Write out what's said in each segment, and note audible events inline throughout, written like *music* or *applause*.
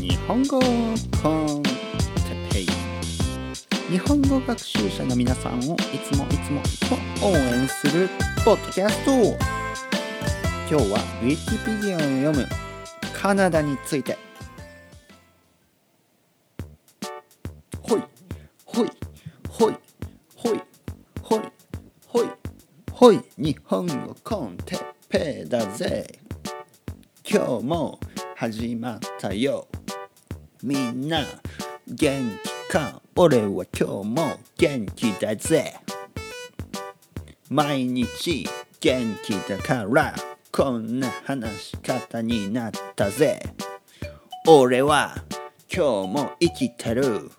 日本語コンテペイ日本語学習者の皆さんをいつもいつもいつも応援するポッドキャスト今日はウィキペディアを読む。カナダについて。ほい。ほい。ほい。ほい。ほい。ほい。ほい。日本語コンテペイだぜ始まったよ。みんな元気か？俺は今日も元気だぜ。毎日元気だからこんな話し方になったぜ。俺は今日も生きてる。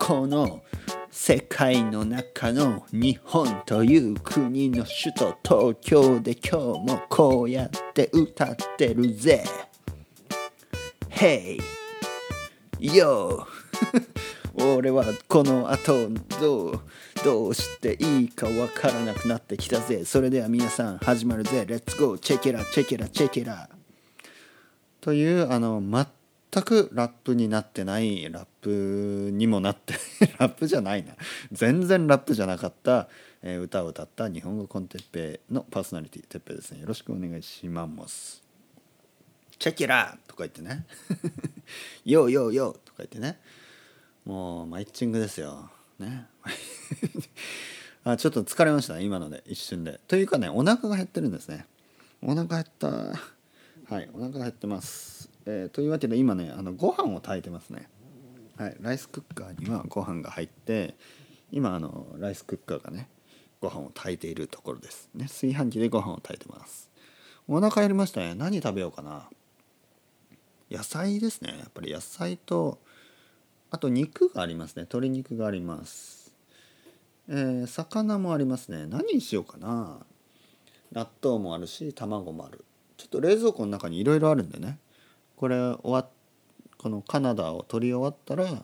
この世界の中の日本という国の首都東京で今日もこうやって歌ってるぜ。Hey! Yo! *laughs* 俺はこの後どうどうしていいかわからなくなってきたぜ。それでは皆さん始まるぜ。レッツゴーチェケラチェケラチェケラというあの全くラップになってないラップにもなって *laughs* ラップじゃないな。全然ラップじゃなかった、え歌を歌った日本語コンテッペのパーソナリティテッペですね。よろしくお願いします。チェキラとか言ってね。*laughs* ヨーヨーヨーとか言ってね。もうマイッチングですよ。ね。*laughs* あちょっと疲れました今ので一瞬で。というかねお腹が減ってるんですね。お腹減った。はいお腹が減ってます、えーというわけで今ねあのご飯を炊いてますね。はいライスクッカーにはご飯が入って今あのライスクッカーがねご飯を炊いているところです。ね炊飯器でご飯を炊いてます。お腹減りましたね。何食べようかな。野菜ですね。やっぱり野菜とあと肉がありますね。鶏肉があります。えー魚もありますね。何にしようかな。納豆もあるし卵もある。ちょっと冷蔵庫の中にいろいろあるんでね。これ終わっこのカナダを取り終わったら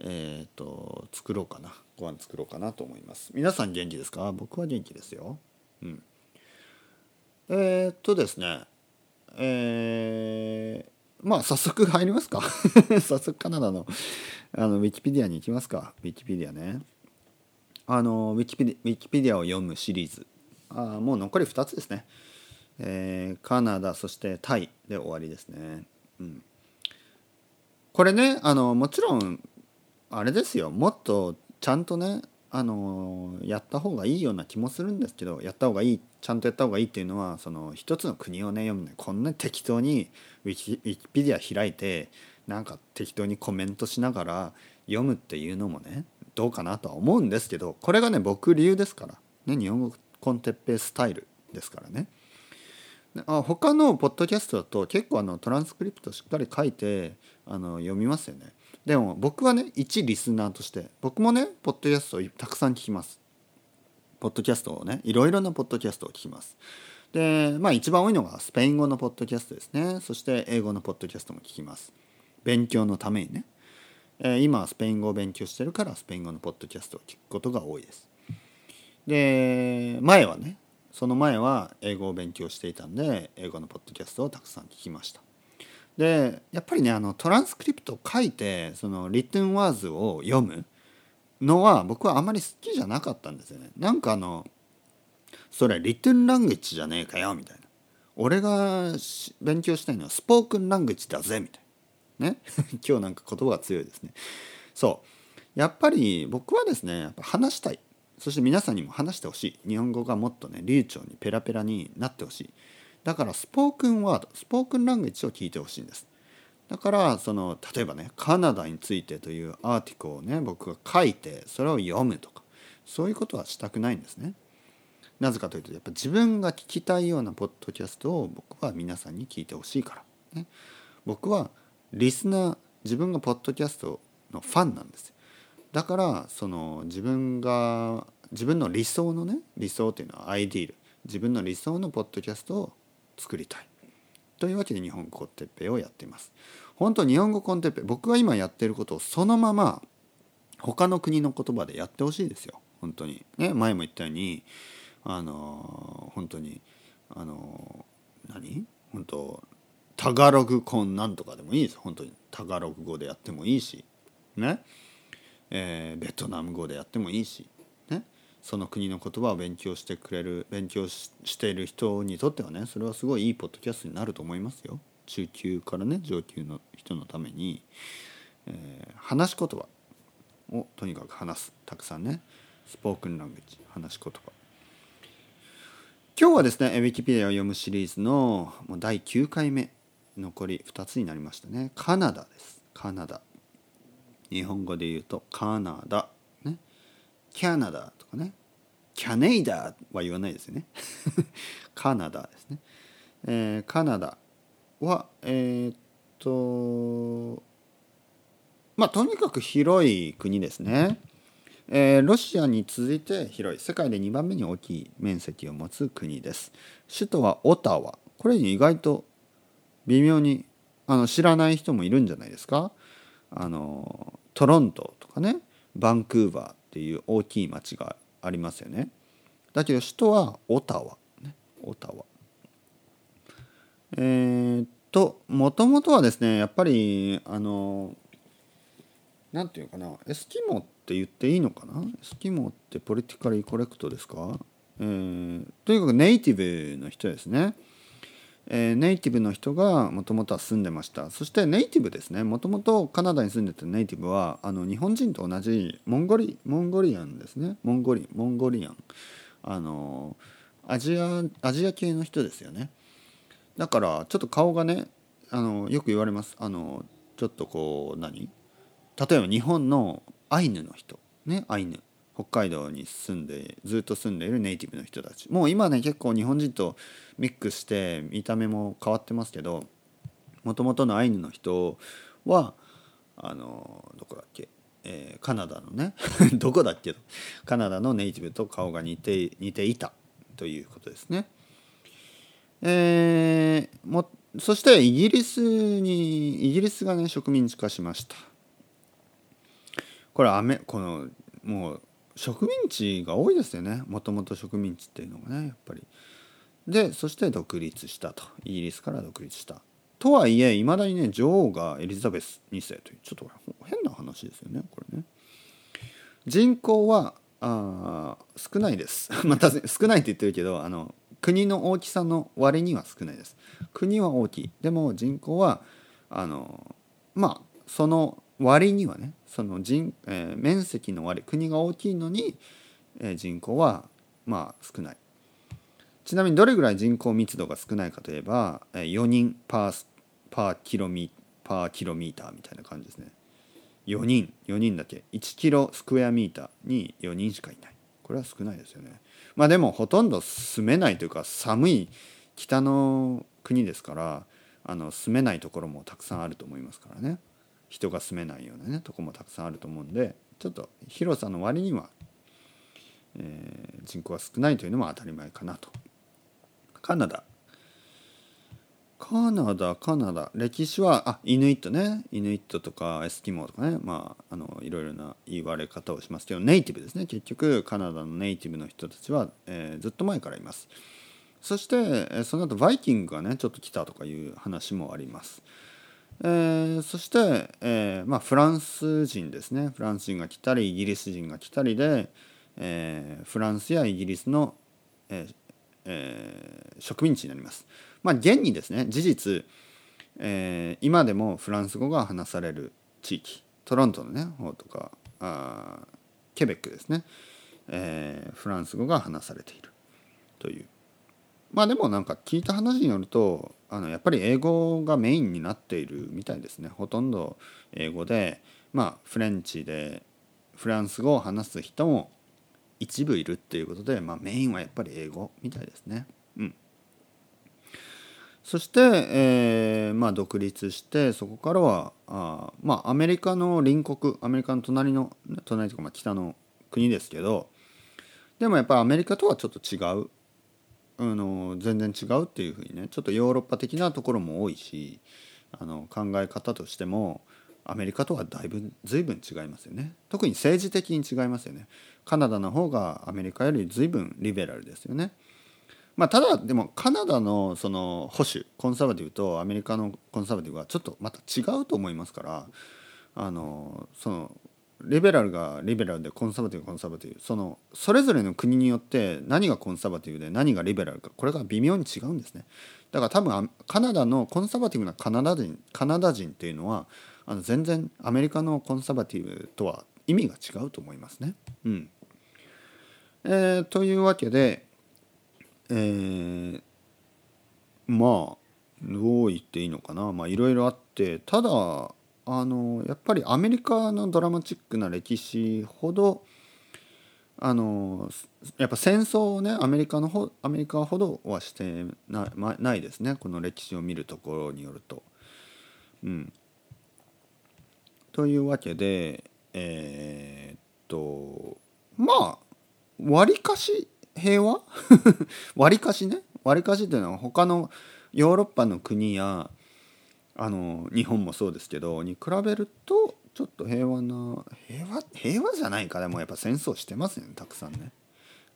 えっ、と作ろうかな。ご飯作ろうかなと思います。皆さん元気ですか？僕は元気ですよ。うん。えー、っとですね。えーまあ早速入りますか。*laughs* 早速カナダのあのウィキペディアに行きますか。ウィキペディアね。あのウィキペディウィキペディアを読むシリーズ。あもう残り2つですね、えーカナダそしてタイで終わりですね、うん、これねあのもちろんあれですよ。もっとちゃんとねあのやった方がいいような気もするんですけどやった方がいいちゃんとやった方がいいっていうのはその一つの国をね読むねこんなに適当にウィキウィキペディア開いてなんか適当にコメントしながら読むっていうのもねどうかなとは思うんですけどこれがね僕理由ですから、ね、日本語コンテッペイスタイルですからね。あ他のポッドキャストだと結構あのトランスクリプトしっかり書いてあの読みますよね。でも僕はね一リスナーとして僕もねポッドキャストをたくさん聞きます。ポッドキャストをねいろいろなポッドキャストを聞きます。でまあ一番多いのがスペイン語のポッドキャストですねそして英語のポッドキャストも聞きます。勉強のためにね、えー今はスペイン語を勉強してるからスペイン語のポッドキャストを聞くことが多いです。で前はねその前は英語を勉強していたんで英語のポッドキャストをたくさん聞きました。でやっぱりねあのトランスクリプトを書いてそのリトゥンワーズを読むのは僕はあまり好きじゃなかったんですよね。なんかあのそれリトゥンランゲッジじゃねえかよみたいな。俺が勉強したいのはスポークンランゲッジだぜみたいな。ね *laughs* 今日なんか言葉が強いですね。そうやっぱり僕はですねやっぱ話したいそして皆さんにも話してほしい日本語がもっとね流暢にペラペラになってほしいだからスポークンワードスポークンランゲージを聞いてほしいんです。だからその例えばねカナダについてというアーティクルをね僕が書いてそれを読むとかそういうことはしたくないんですね。なぜかというとやっぱ自分が聞きたいようなポッドキャストを僕は皆さんに聞いてほしいから、ね、僕はリスナー自分がポッドキャストのファンなんです。よだからその自分が自分の理想のね理想っていうのはアイディール。自分の理想のポッドキャストを作りたい。というわけで日本語コンテッペをやっています。本当日本語コンテッペ僕が今やってることをそのまま他の国の言葉でやってほしいですよ。本当に。ね前も言ったようにあの本当にあの何？本当タガログコンなんとかでもいいです。本当に。タガログ語でやってもいいし。ね、えー、ベトナム語でやってもいいし、その国の言葉を勉強してくれる勉強している人にとってはねそれはすごいいいポッドキャストになると思いますよ。中級からね上級の人のために、えー、話し言葉をとにかく話す。たくさんねスポークンランゲージ話し言葉。今日はですねウィキペディアを読むシリーズのもう第9回目残り2つになりましたね。カナダです。カナダ。日本語で言うとカナダ。キャナダとかね。キャネイダは言わないですよね。*laughs* カナダですね、えー、カナダはえー、っとまあとにかく広い国ですね、えー、ロシアに続いて広い。世界で2番目に大きい面積を持つ国です。首都はオタワ。これに意外と微妙にあの知らない人もいるんじゃないですか。あのトロントとかね。バンクーバーっていう大きい町がありますよね。だけど首都はオタワ、ね、オタワ。えー、っともともとはですねやっぱりあの何て言うかな。エスキモって言っていいのかな。エスキモってポリティカルコレクトですか、えー、とにかくネイティブの人ですね。えー、ネイティブの人がもともとは住んでました。そしてネイティブですね。もともとカナダに住んでたネイティブはあの日本人と同じモンゴリモンゴリアンですね。モンゴリモンゴリアン。あのアジアアジア系の人ですよね。だからちょっと顔がねあのよく言われます。あのちょっとこう何？例えば日本のアイヌの人。ねアイヌ。北海道に住んでずっと住んでいるネイティブの人たち。もう今ね結構日本人とミックスして見た目も変わってますけどもともとのアイヌの人はあのどこだっけ、えー、カナダのね *laughs* どこだっけ？カナダのネイティブと顔が似て似ていたということですね。えー、もそしてイギリスにイギリスがね植民地化しました。これアメこのもう植民地が多いですよねもともと植民地っていうのがねやっぱり。でそして独立したと。イギリスから独立した。とはいえいまだにね女王がエリザベス2世というちょっと変な話ですよねこれね。人口はあ少ないです。*laughs* また少ないって言ってるけどあの国の大きさの割には少ないです。国は大きい。でも人口はあのまあその割にはねその人、えー、面積の割国が大きいのに、えー、人口はまあ少ない。ちなみにどれぐらい人口密度が少ないかといえば、4人パーパーキロミパーキロミーターみたいな感じですね。4人4人だけ。1キロスクエアミーターに4人しかいない。これは少ないですよね。まあでもほとんど住めないというか寒い北の国ですからあの住めないところもたくさんあると思いますからね。人が住めないようなねとこもたくさんあると思うんでちょっと広さの割には、えー、人口が少ないというのも当たり前かなと。カナダ。カナダカナダ。歴史はあイヌイットね。イヌイットとかエスキモーとかね。まああのいろいろな言われ方をしますけどネイティブですね。結局カナダのネイティブの人たちは、えー、ずっと前からいます。そしてその後バイキングがねちょっと来たとかいう話もあります。えー、そして、えーまあ、フランス人ですね。フランス人が来たりイギリス人が来たりで、えー、フランスやイギリスの、えーえー、植民地になります。まあ、現にですね事実、えー、今でもフランス語が話される地域トロントのね方とかあケベックですね、えー、フランス語が話されているというまあでもなんか聞いた話によるとあのやっぱり英語がメインになっているみたいですねほとんど英語でまあフレンチでフランス語を話す人も一部いるっていうことで、まあ、メインはやっぱり英語みたいですね。うん、そして、えーまあ、独立してそこからはあ、まあ、アメリカの隣国アメリカの隣の隣とかまあ北の国ですけどでもやっぱりアメリカとはちょっと違うあの全然違うっていうふうにねちょっとヨーロッパ的なところも多いしあの考え方としてもアメリカとはだいぶ随分違いますよね。特に政治的に違いますよね。カナダの方がアメリカより随分リベラルですよね。まあ、ただでもカナダのその保守コンサバティブとアメリカのコンサバティブはちょっとまた違うと思いますからあのそのリベラルがリベラルでコンサバティブコンサバティブそのそれぞれの国によって何がコンサバティブで何がリベラルかこれが微妙に違うんですね。だから多分カナダのコンサバティブなカナダ人カナダ人っていうのはあの全然アメリカのコンサバティブとは意味が違うと思いますね。うんえー、というわけで、えー、まあどう言っていいのかなまあいろいろあってただあのやっぱりアメリカのドラマチックな歴史ほどあのやっぱ戦争をねアメリカのほアメリカほどはしてな,、ま、ないですねこの歴史を見るところによると。うん、というわけでえー、っとまあわりかし平和？*laughs* わりかしね？わりかしというのは他のヨーロッパの国やあの日本もそうですけどに比べるとちょっと平和な平和平和じゃないかでもやっぱ戦争してますねたくさんね、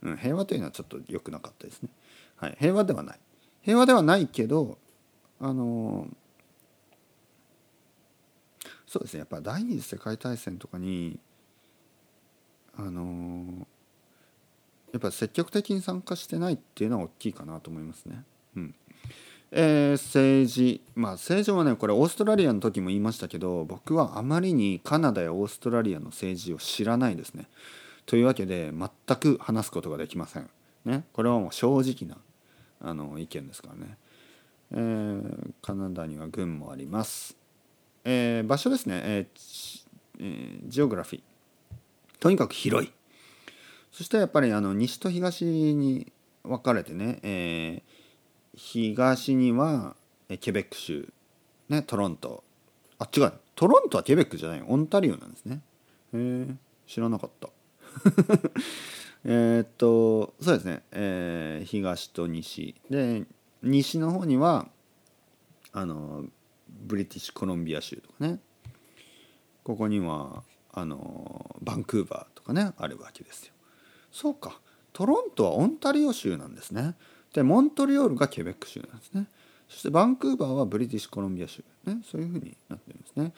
うん、平和というのはちょっと良くなかったですね、はい、平和ではない。平和ではないけどあのそうですねやっぱ第二次世界大戦とかにあのやっぱ積極的に参加してないっていうのは大きいかなと思いますね。うんえー、政治まあ政治はねこれオーストラリアの時も言いましたけど僕はあまりにカナダやオーストラリアの政治を知らないですね。というわけで全く話すことができません。ね、これはもう正直なあの意見ですからね。えー、カナダには軍もあります。えー、場所ですね、えーえー、ジオグラフィー。とにかく広い。そしてやっぱりあの西と東に分かれてね、えー、東にはケベック州、ね、トロント。あ違う。トロントはケベックじゃない。オンタリオなんですね。へえ知らなかった。*laughs* えっとそうですね、えー、東と西。で西の方にはあのブリティッシュコロンビア州とかねここにはあのバンクーバーとかねあるわけですよ。そうかトロントはオンタリオ州なんですね。でモントリオールがケベック州なんですね。そしてバンクーバーはブリティッシュコロンビア州、ね、そういうふうになってるんですね。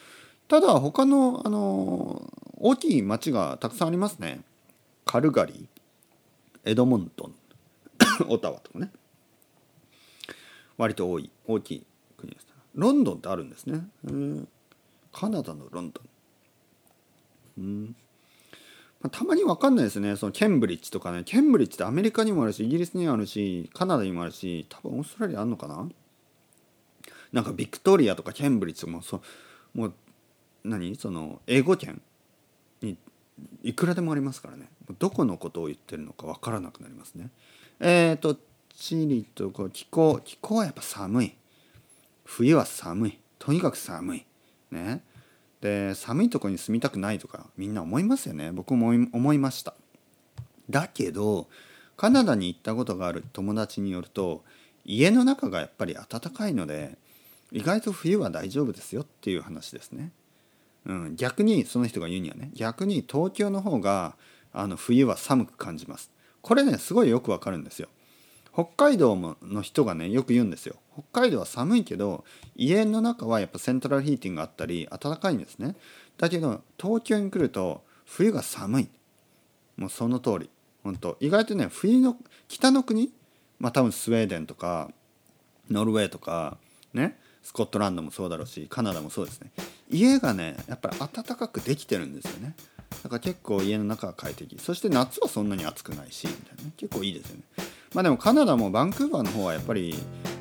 ただ他のあの大きい町がたくさんありますね。カルガリーエドモントン *coughs* オタワとかね割と多い大きい国です。ロンドンってあるんですね。カナダのロンドン。うんまあ、たまに分かんないですね。そのケンブリッジとかね。ケンブリッジってアメリカにもあるし、イギリスにもあるし、カナダにもあるし、多分オーストラリアあるのかな？なんかビクトリアとかケンブリッジもそもう何？その英語圏にいくらでもありますからねどこのことを言ってるのか分からなくなりますねえっ、ー、とチリとこう気候気候はやっぱ寒い冬は寒い。とにかく寒い。ね。で寒いとこに住みたくないとかみんな思いますよね。僕も思いました。だけどカナダに行ったことがある。友達によると家の中がやっぱり暖かいので意外と冬は大丈夫ですよっていう話ですね、うん、逆にその人が言うにはね。逆に東京の方があの冬は寒く感じます。これねすごいよくわかるんですよ。北海道の人がねよく言うんですよ。北海道は寒いけど家の中はやっぱセントラルヒーティングがあったり暖かいんですね。だけど東京に来ると冬が寒い。もうその通り。本当意外とね冬の北の国？まあ多分スウェーデンとかノルウェーとかね？スコットランドもそうだろうしカナダもそうですね。家がねやっぱり暖かくできてるんですよね。だから結構家の中は快適。そして夏はそんなに暑くないしみたいな、ね、結構いいですよね。まあでもカナダもバンクーバーの方はやっぱり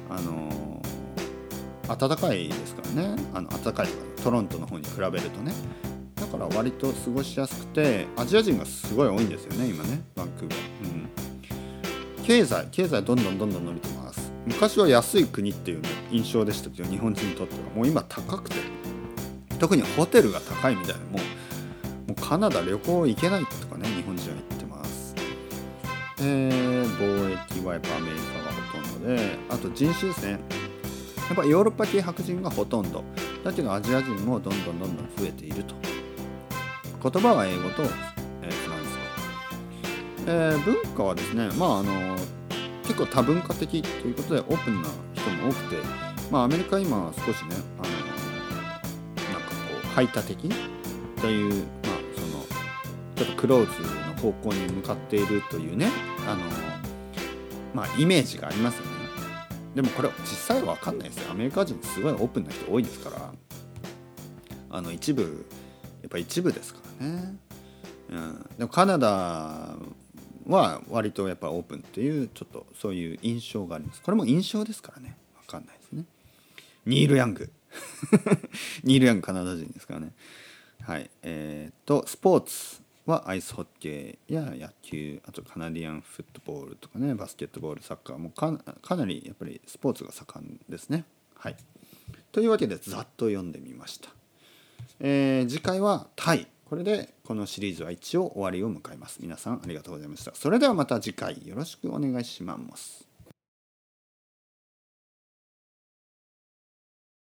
あの、暖かいですからね。あの暖かいトロントの方に比べるとね。だから割と過ごしやすくてアジア人がすごい多いんですよね今ね。バンクーバー、うん、経済経済どんどんどんどん伸びてます。昔は安い国っていう、ね、印象でしたけど日本人にとっては。もう今高くて。特にホテルが高いみたいな。もうもうカナダ旅行行けないとかね日本人は言ってます。えー、貿易はやっぱアメリカであと人種ですね。やっぱヨーロッパ系白人がほとんど。だけどアジア人もどんどんどんどん増えていると。言葉は英語と、え、フランス語、えー、文化はですねまああの結構多文化的ということでオープンな人も多くて、まあ、アメリカ今少しねあのなんかこう排他的という、まあ、そのちょっとクローズの方向に向かっているというねあの、まあ、イメージがありますよね。でもこれ実際は分かんないですよ。アメリカ人すごいオープンな人多いですから。あの一部やっぱ一部ですからね、うん、でもカナダは割とやっぱオープンっていうちょっとそういう印象があります。これも印象ですからね。分かんないですね。ニール・ヤング。*laughs* ニール・ヤングカナダ人ですからね。はい。えー、っとスポーツ。はアイスホッケーや野球あとカナディアンフットボールとかねバスケットボールサッカーもかかなりやっぱりスポーツが盛んですね。はい、というわけでざっと読んでみました。えー、次回はタイこれでこのシリーズは一応終わりを迎えます。皆さんありがとうございました。それではまた次回よろしくお願いします。